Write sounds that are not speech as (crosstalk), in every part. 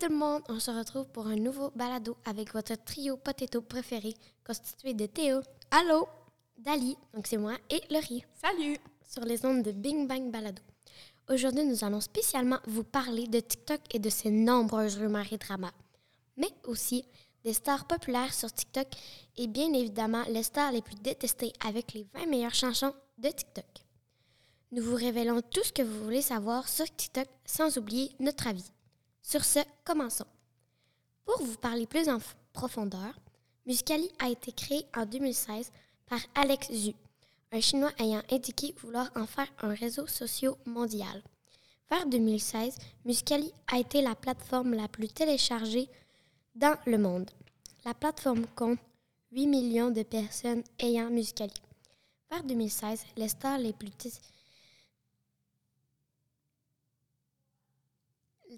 Tout le monde, on se retrouve pour un nouveau balado avec votre trio potato préféré constitué de Théo, Allô? Dali, donc c'est moi, et Laurie, Salut! sur les ondes de Bing Bang Balado. Aujourd'hui, nous allons spécialement vous parler de TikTok et de ses nombreuses rumeurs et dramas, mais aussi des stars populaires sur TikTok et bien évidemment les stars les plus détestées avec les 20 meilleures chansons de TikTok. Nous vous révélons tout ce que vous voulez savoir sur TikTok sans oublier notre avis. Sur ce, commençons. Pour vous parler plus en profondeur, Musicali a été créé en 2016 par Alex Zhu, un Chinois ayant indiqué vouloir en faire un réseau social mondial. Vers 2016, Musicali a été la plateforme la plus téléchargée dans le monde. La plateforme compte 8 millions de personnes ayant Musicali. Vers 2016, les stars les plus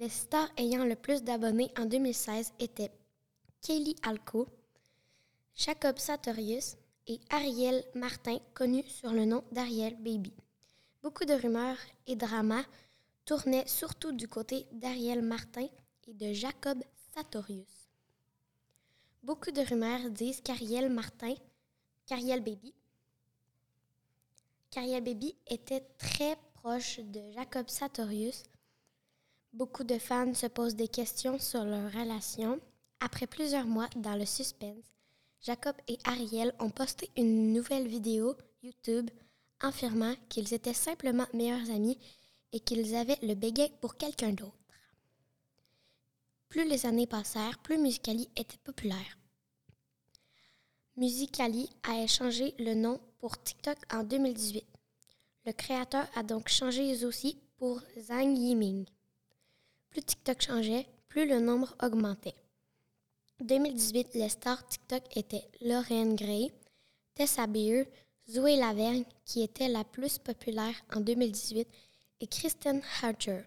Les stars ayant le plus d'abonnés en 2016 étaient Kelly Alco, Jacob Sartorius et Ariel Martin, connu sur le nom d'Ariel Baby. Beaucoup de rumeurs et dramas tournaient surtout du côté d'Ariel Martin et de Jacob Sartorius. Beaucoup de rumeurs disent qu'Ariel Martin, qu'Ariel Baby, qu'Ariel Baby était très proche de Jacob Sartorius. Beaucoup de fans se posent des questions sur leur relation. Après plusieurs mois dans le suspense, Jacob et Ariel ont posté une nouvelle vidéo YouTube affirmant qu'ils étaient simplement meilleurs amis et qu'ils avaient le béguet pour quelqu'un d'autre. Plus les années passèrent, plus Musicali était populaire. Musicali a échangé le nom pour TikTok en 2018. Le créateur a donc changé aussi pour Zhang Yiming. Plus TikTok changeait, plus le nombre augmentait. 2018, les stars TikTok étaient Lauren Gray, Tessa Beer, Zoé Lavergne, qui était la plus populaire en 2018, et Kristen Archer.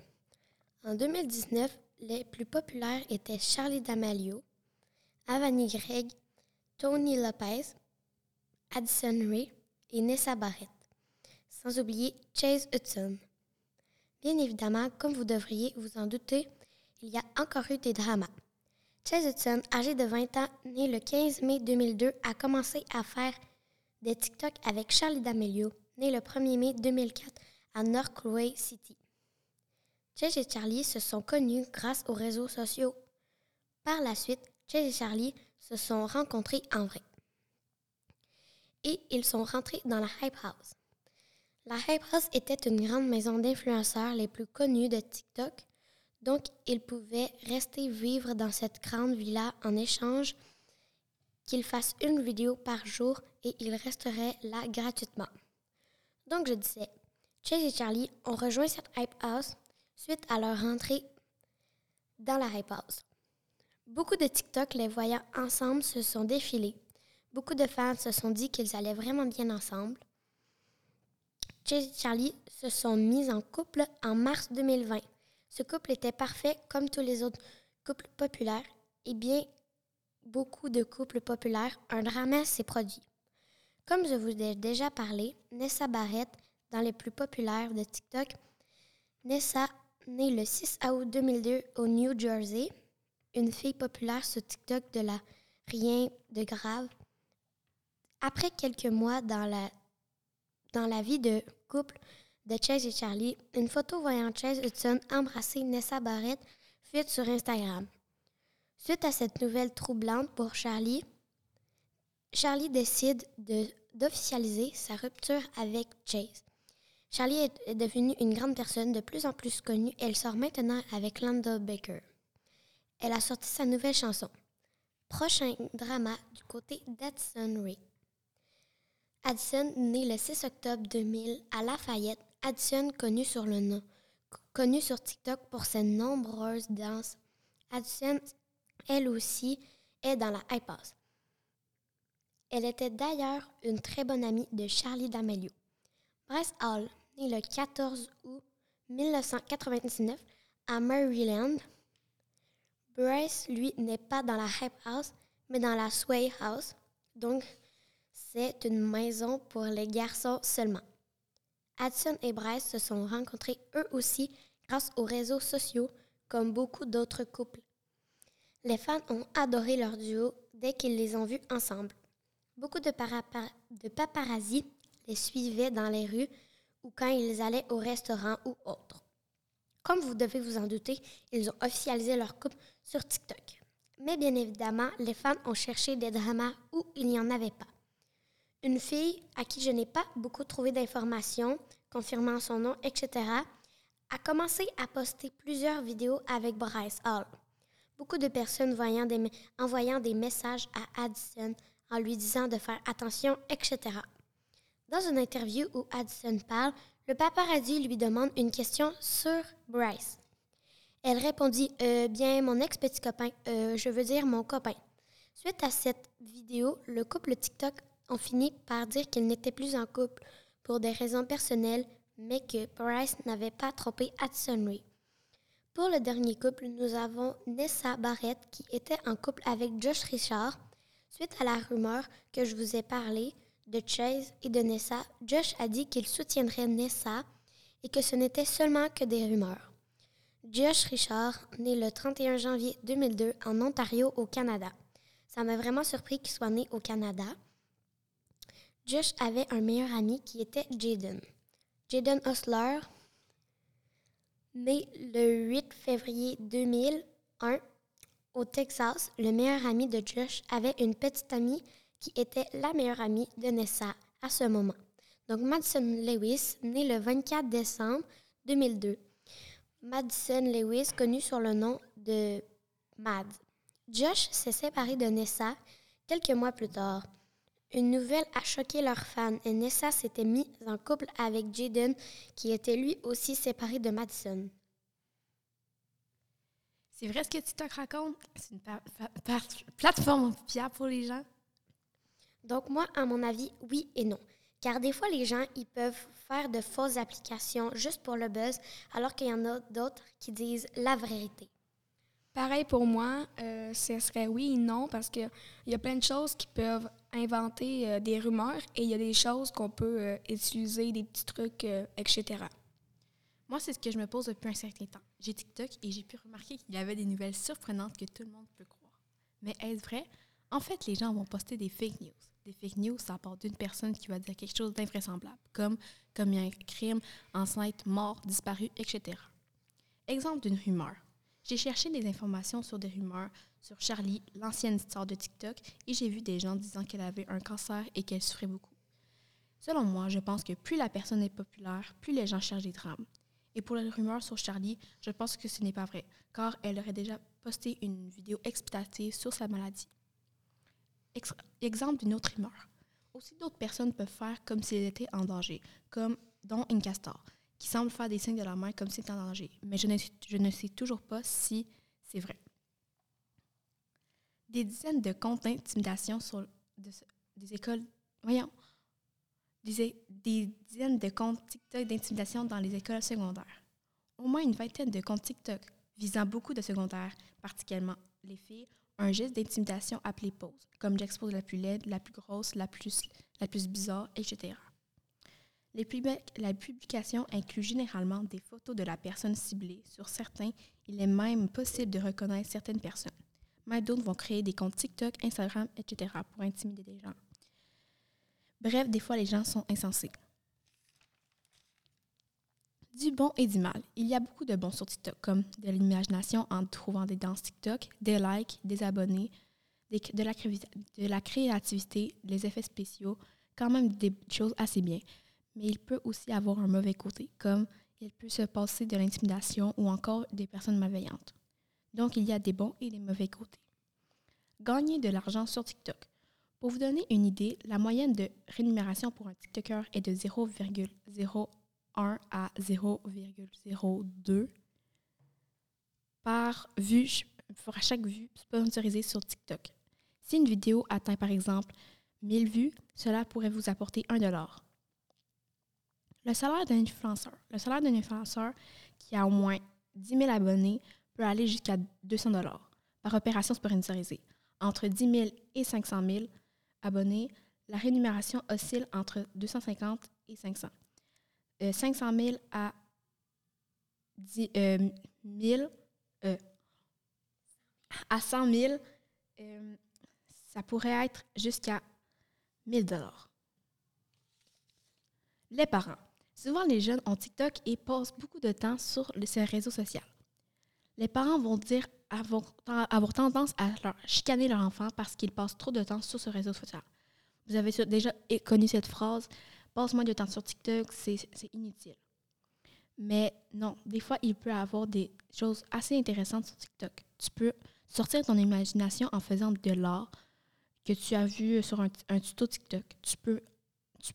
En 2019, les plus populaires étaient Charlie D'Amelio, Avani Gregg, Tony Lopez, Addison Ray et Nessa Barrett. Sans oublier Chase Hudson. Bien évidemment, comme vous devriez vous en douter, il y a encore eu des dramas. Chase Hudson, âgé de 20 ans, né le 15 mai 2002, a commencé à faire des TikTok avec Charlie D'Amelio, né le 1er mai 2004 à North Quay City. Chase et Charlie se sont connus grâce aux réseaux sociaux. Par la suite, Chase et Charlie se sont rencontrés en vrai. Et ils sont rentrés dans la Hype House. La Hype House était une grande maison d'influenceurs les plus connues de TikTok, donc ils pouvaient rester vivre dans cette grande villa en échange qu'ils fassent une vidéo par jour et ils resteraient là gratuitement. Donc je disais, Chase et Charlie ont rejoint cette Hype House suite à leur rentrée dans la Hype House. Beaucoup de TikTok les voyant ensemble se sont défilés. Beaucoup de fans se sont dit qu'ils allaient vraiment bien ensemble. Chase et Charlie se sont mis en couple en mars 2020. Ce couple était parfait comme tous les autres couples populaires. Et bien, beaucoup de couples populaires, un drama s'est produit. Comme je vous ai déjà parlé, Nessa Barrett, dans les plus populaires de TikTok, Nessa, née le 6 août 2002 au New Jersey, une fille populaire sur TikTok de la rien de grave. Après quelques mois dans la dans la vie de couple de Chase et Charlie, une photo voyant Chase Hudson embrasser Nessa Barrett fuite sur Instagram. Suite à cette nouvelle troublante pour Charlie, Charlie décide de- d'officialiser sa rupture avec Chase. Charlie est, devenue une grande personne de plus en plus connue. Elle sort maintenant avec Lando Baker. Elle a sorti sa nouvelle chanson. Prochain drama du côté d'Addison Ray. Addison, né le 6 octobre 2000 à Lafayette, Addison, connu sur le nom, connu sur TikTok pour ses nombreuses danses. Addison, elle aussi, est dans la Hype House. Elle était d'ailleurs une très bonne amie de Charlie D'Amelio. Bryce Hall, né le 14 août 1999 à Maryland. Bryce, lui, n'est pas dans la Hype House, mais dans la Sway House. Donc, c'est une maison pour les garçons seulement. Hudson et Bryce se sont rencontrés eux aussi grâce aux réseaux sociaux, comme beaucoup d'autres couples Les fans ont adoré leur duo dès qu'ils les ont vus ensemble. Beaucoup de, de paparazzi les suivaient dans les rues ou quand ils allaient au restaurant ou autre. Comme vous devez vous en douter, ils ont officialisé leur couple sur TikTok. Mais bien évidemment, les fans ont cherché des dramas où il n'y en avait pas. Une fille à qui je n'ai pas beaucoup trouvé d'informations, confirmant son nom, etc., a commencé à poster plusieurs vidéos avec Bryce Hall. Beaucoup de personnes envoyant des messages à Addison en lui disant de faire attention, etc. Dans une interview où Addison parle, le paparazzi lui demande une question sur Bryce. Elle répondit euh, Bien, mon ex-petit copain, euh, je veux dire mon copain. Suite à cette vidéo, le couple TikTok ont fini par dire qu'ils n'étaient plus en couple pour des raisons personnelles, mais que Bryce n'avait pas trompé Addison Ray. Pour le dernier couple, nous avons Nessa Barrett qui était en couple avec Josh Richard. Suite à la rumeur que je vous ai parlé de Chase et de Nessa, Josh a dit qu'il soutiendrait Nessa et que ce n'était seulement que des rumeurs. Josh Richard, né le 31 janvier 2002 en Ontario, au Canada. Ça m'a vraiment surpris qu'il soit né au Canada. Josh avait un meilleur ami qui était Jaden. Jaden Osler, né le 8 février 2001 au Texas, le meilleur ami de Josh avait une petite amie qui était la meilleure amie de Nessa à ce moment. Donc Madison Lewis, né le 24 décembre 2002. Madison Lewis, connu sur le nom de Mad. Josh s'est séparé de Nessa quelques mois plus tard. Une nouvelle a choqué leurs fans et Nessa s'était mise en couple avec Jaden, qui était lui aussi séparé de Madison. C'est vrai ce que TikTok raconte? C'est une plateforme fiable pour les gens? Donc moi, à mon avis, oui et non. Car des fois, les gens, ils peuvent faire de fausses applications juste pour le buzz, alors qu'il y en a d'autres qui disent la vérité. Pareil pour moi, euh, ce serait oui et non, parce qu'il y a plein de choses qui peuvent inventer euh, des rumeurs et il y a des choses qu'on peut euh, utiliser, des petits trucs, etc. Moi, c'est ce que je me pose depuis un certain temps. J'ai TikTok et j'ai pu remarquer qu'il y avait des nouvelles surprenantes que tout le monde peut croire. Mais est-ce vrai? En fait, les gens vont poster des fake news des fake news, ça part d'une personne qui va dire quelque chose d'invraisemblable, comme comme un crime, enceinte, mort, disparu, etc. Exemple d'une rumeur. J'ai cherché des informations sur des rumeurs sur Charlie, l'ancienne star de TikTok, et j'ai vu des gens disant qu'elle avait un cancer et qu'elle souffrait beaucoup. Selon moi, je pense que plus la personne est populaire, plus les gens cherchent des drames. Et pour les rumeurs sur Charlie, je pense que ce n'est pas vrai, car elle aurait déjà posté une vidéo explicative sur sa maladie. Exemple d'une autre humeur. Aussi, d'autres personnes peuvent faire comme s'ils étaient en danger, comme dans une castor, qui semble faire des signes de la main comme s'il était en danger, mais je ne, sais toujours pas si c'est vrai. Des dizaines de comptes d'intimidation sur des écoles. Voyons. Des, dizaines de comptes TikTok d'intimidation dans les écoles secondaires. Au moins une vingtaine de comptes TikTok visant beaucoup de secondaires, particulièrement les filles, un geste d'intimidation appelé pose, comme j'expose la plus laide, la plus grosse, la plus, la plus bizarre, etc. Les la publication inclut généralement des photos de la personne ciblée. Sur certains, il est même possible de reconnaître certaines personnes. Mais d'autres vont créer des comptes TikTok, Instagram, etc. pour intimider des gens. Bref, des fois, les gens sont insensés. Du bon et du mal. Il y a beaucoup de bons sur TikTok, comme de l'imagination en trouvant des danses TikTok, des likes, des abonnés, de, la, créativité, les effets spéciaux, quand même des choses assez bien. Mais il peut aussi avoir un mauvais côté, comme il peut se passer de l'intimidation ou encore des personnes malveillantes. Donc, il y a des bons et des mauvais côtés. Gagner de l'argent sur TikTok. Pour vous donner une idée, la moyenne de rémunération pour un TikToker est de 0,0 1 à 0,02 par vue pour chaque vue sponsorisée sur TikTok. Si une vidéo atteint par exemple 1000 vues, cela pourrait vous apporter 1 dollar. Le salaire d'un influenceur. Le salaire d'un influenceur qui a au moins 10 000 abonnés peut aller jusqu'à 200 dollars par opération sponsorisée. Entre 10 000 et 500 000 abonnés, la rémunération oscille entre 250 et 500. 500 euh, 000 à 10, 1000, euh, à 100 000, euh, ça pourrait être jusqu'à 1000 dollars. Les parents. Souvent, les jeunes ont TikTok et passent beaucoup de temps sur ce réseau social. Les parents vont dire avoir, tendance à leur chicaner leur enfant parce qu'ils passent trop de temps sur ce réseau social. Vous avez déjà connu cette phrase passe moins de temps sur TikTok, c'est inutile. Mais non, des fois, il peut y avoir des choses assez intéressantes sur TikTok. Tu peux sortir ton imagination en faisant de l'art que tu as vu sur un, un tuto TikTok. Tu peux, tu,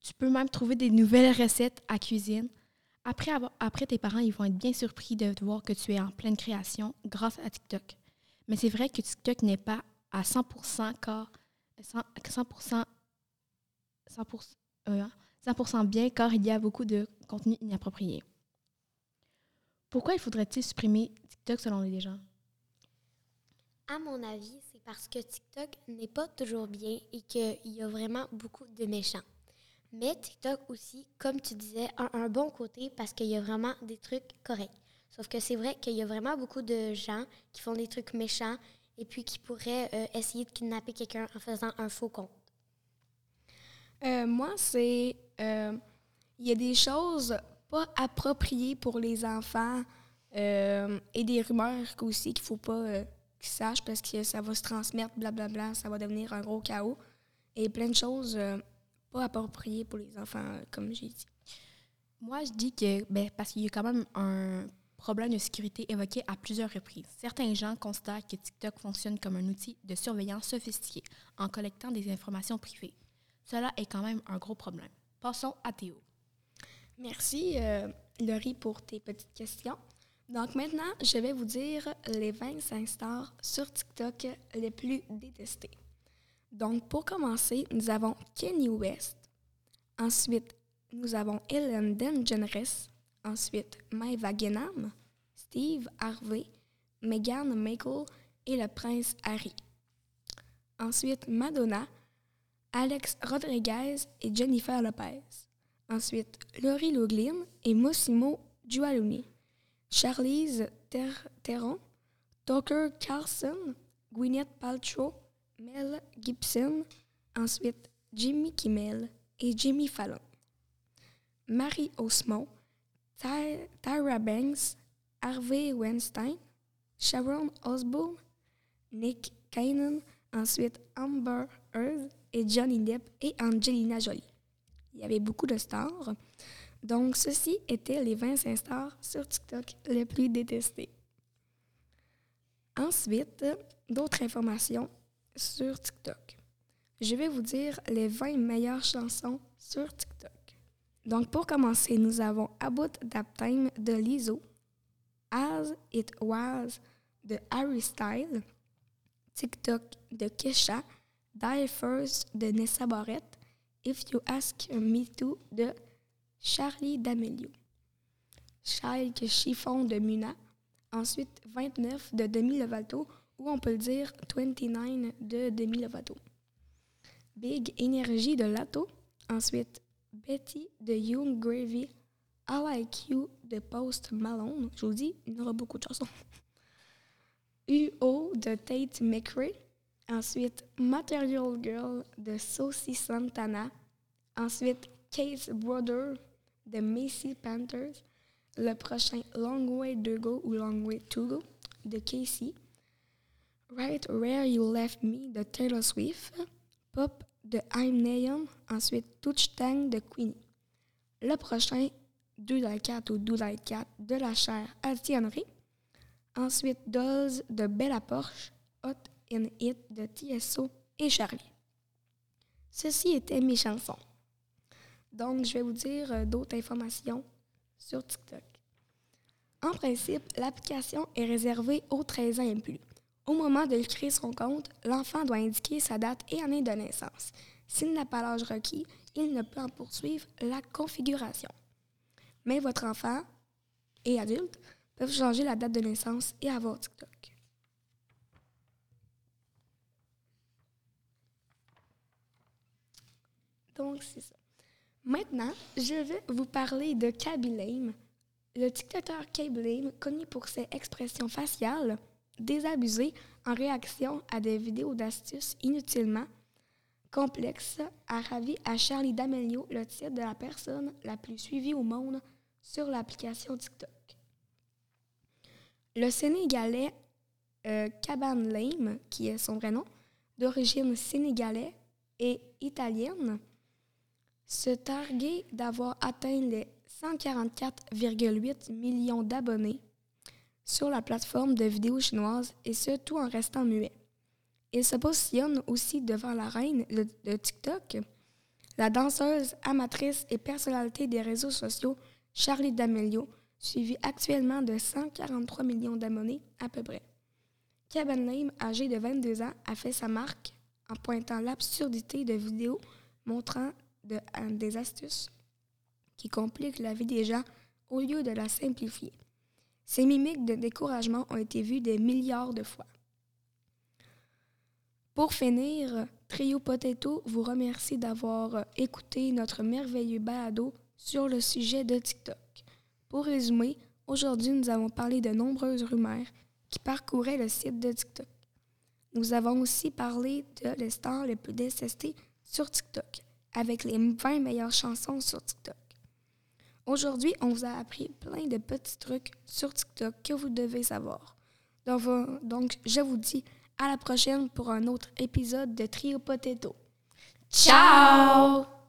tu- peux même trouver des nouvelles recettes à cuisine. Après, après, tes parents, ils vont être bien surpris de voir que tu es en pleine création grâce à TikTok. Mais c'est vrai que TikTok n'est pas à 100% car 100%, 100%, 100%, euh, 100% bien car il y a beaucoup de contenu inapproprié. Pourquoi il faudrait-il supprimer TikTok selon les gens? À mon avis, c'est parce que TikTok n'est pas toujours bien et qu'il y a vraiment beaucoup de méchants. Mais TikTok aussi, comme tu disais, a un bon côté parce qu'il y a vraiment des trucs corrects. Sauf que c'est vrai qu'il y a vraiment beaucoup de gens qui font des trucs méchants et puis qui pourraient euh, essayer de kidnapper quelqu'un en faisant un faux compte. Euh, moi, c'est. euh, Il y a des choses pas appropriées pour les enfants et des rumeurs aussi qu'il faut pas qu'ils sachent parce que ça va se transmettre, blablabla, ça va devenir un gros chaos. Et plein de choses pas appropriées pour les enfants, euh, comme j'ai dit. Moi, je dis que, ben, parce qu'il y a quand même un problème de sécurité évoqué à plusieurs reprises. Certains gens considèrent que TikTok fonctionne comme un outil de surveillance sophistiqué en collectant des informations privées. Cela est quand même un gros problème. Passons à Théo. Merci, euh, Laurie, pour tes petites questions. Donc maintenant, je vais vous dire les 25 stars sur TikTok les plus détestés. Donc pour commencer, nous avons Kanye West. Ensuite, nous avons Ellen DeGeneres. Ensuite, Maeva Genam, Steve Harvey, Meghan Markle et le prince Harry. Ensuite, Madonna, Alex Rodriguez et Jennifer Lopez. Ensuite, Laurie Loughlin et Mossimo Giualuni. Charlize Ter- Theron, Tucker Carlson, Gwyneth Paltrow, Mel Gibson. Ensuite, Jimmy Kimmel et Jimmy Fallon. Marie Osmo, Ty- Tyra Banks, Harvey Weinstein, Sharon Osbourne, Nick Cannon, ensuite Amber Heard et Johnny Depp et Angelina Jolie. Il y avait beaucoup de stars. Donc, ceci étaient les 25 stars sur TikTok les plus détestés. Ensuite, d'autres informations sur TikTok. Je vais vous dire les 20 meilleures chansons sur TikTok. Donc, pour commencer, nous avons About That Time de Lizzo, As It Was de Harry Style, TikTok de Kesha, Die First de Nessa Barrett, If You Ask Me To de Charlie D'Amelio, Child Chiffon de Muna, ensuite 29 de Demi Lovato, ou on peut le dire 29 de Demi Lovato. Big Energy de Lato, ensuite Betty de Young Gravy, I Like You de Post Malone, je vous dis, il y aura beaucoup de chansons. (laughs) UO de Tate McRae, ensuite Material Girl de Saucy Santana, ensuite Kate's Brother de Macy Panthers, le prochain Long Way to Go ou Long Way to Go de Casey, Right Where You Left Me de Taylor Swift, Pop de I'm Neon, ensuite Touch Tang de Queenie. Le prochain, Doodle Cat ou Doodle Cat de la chair Altiennerie. Ensuite, Dolls de Bella Porsche, Hot in It de TSO et Charlie. Ceci était mes chansons. Donc, je vais vous dire euh, d'autres informations sur TikTok. En principe, l'application est réservée aux 13 ans et plus. Au moment de créer son compte, l'enfant doit indiquer sa date et année de naissance. S'il n'a pas l'âge requis, il ne peut en poursuivre la configuration. Mais votre enfant et adulte peuvent changer la date de naissance et avoir TikTok. Donc, c'est ça. Maintenant, je vais vous parler de Kaby Lame. Le TikToker K-Blame, connu pour ses expressions faciales désabusées en réaction à des vidéos d'astuces inutilement complexes, a ravi à Charlie D'Amelio le titre de la personne la plus suivie au monde sur l'application TikTok. Le Sénégalais euh, Kaban Lame, qui est son vrai nom, d'origine sénégalaise et italienne, se targuait d'avoir atteint les 144,8 millions d'abonnés sur la plateforme de vidéos chinoise et ce tout en restant muet. Il se positionne aussi devant la reine de, TikTok, la danseuse, amatrice et personnalité des réseaux sociaux Charlie D'Amelio, suivie actuellement de 143 millions d'abonnés à peu près. Kevin Lame, âgé de 22 ans, a fait sa marque en pointant l'absurdité de vidéos montrant euh, des astuces qui compliquent la vie des gens au lieu de la simplifier. Ces mimiques de découragement ont été vues des milliards de fois. Pour finir, Trio Potato vous remercie d'avoir écouté notre merveilleux balado sur le sujet de TikTok. Pour résumer, aujourd'hui nous avons parlé de nombreuses rumeurs qui parcouraient le site de TikTok. Nous avons aussi parlé de les stars les plus détestées sur TikTok, avec les 20 meilleures chansons sur TikTok. Aujourd'hui, on vous a appris plein de petits trucs sur TikTok que vous devez savoir. Donc, je vous dis à la prochaine pour un autre épisode de Trio Potato. Ciao!